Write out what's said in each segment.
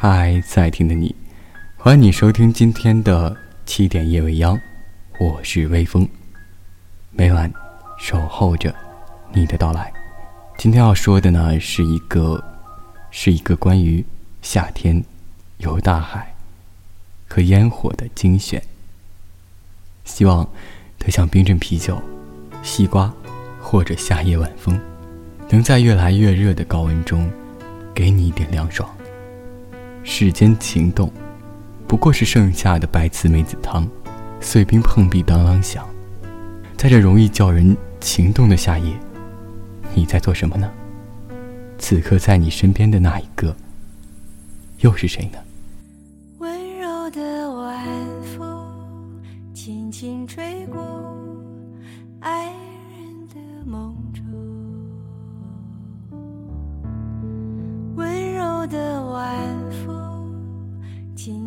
嗨，在听的你，欢迎你收听今天的七点夜未央，我是微风，每晚守候着你的到来。今天要说的呢，是一个，是一个关于夏天有大海和烟火的精选。希望它像冰镇啤酒、西瓜或者夏夜晚风，能在越来越热的高温中，给你一点凉爽。世间情动，不过是盛夏的白瓷梅子汤，碎冰碰壁当啷响。在这容易叫人情动的夏夜。你在做什么呢？此刻在你身边的那一个，又是谁呢？温柔的晚风轻轻吹过爱人的梦中，温柔的晚风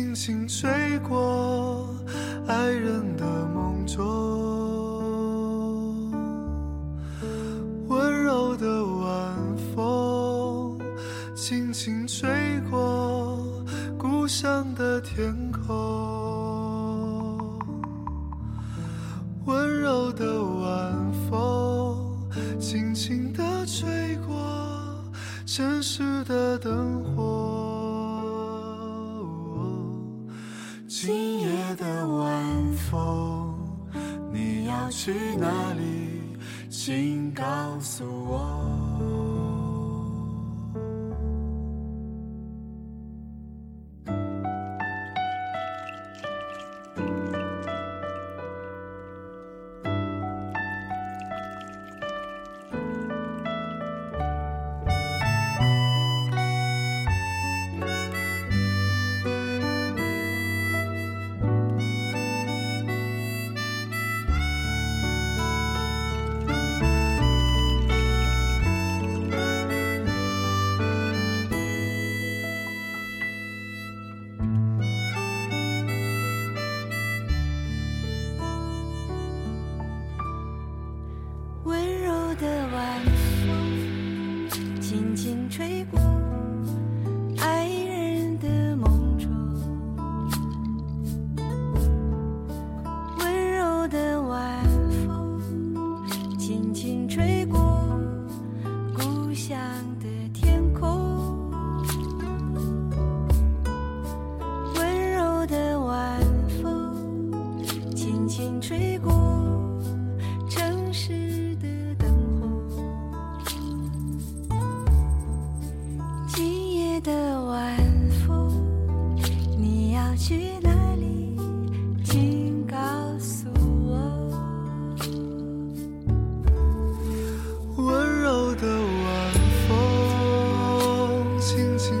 轻轻吹过爱人的梦。中，温柔的晚风轻轻吹过故乡的天空，温柔的晚风轻轻地吹过城市的灯火，去哪里？请告诉我。轻轻吹过爱人的梦中温柔的晚风轻轻吹过故乡的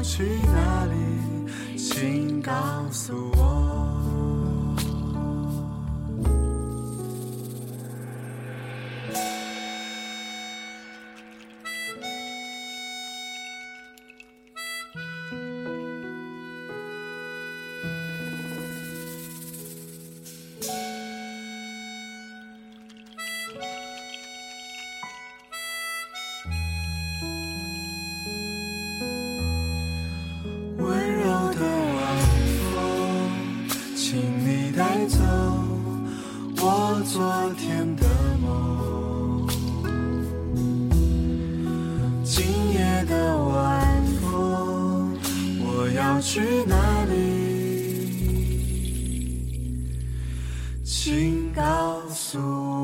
要去哪里？请告诉我。我昨天的梦。今夜的晚风，我要去哪里？请告诉我。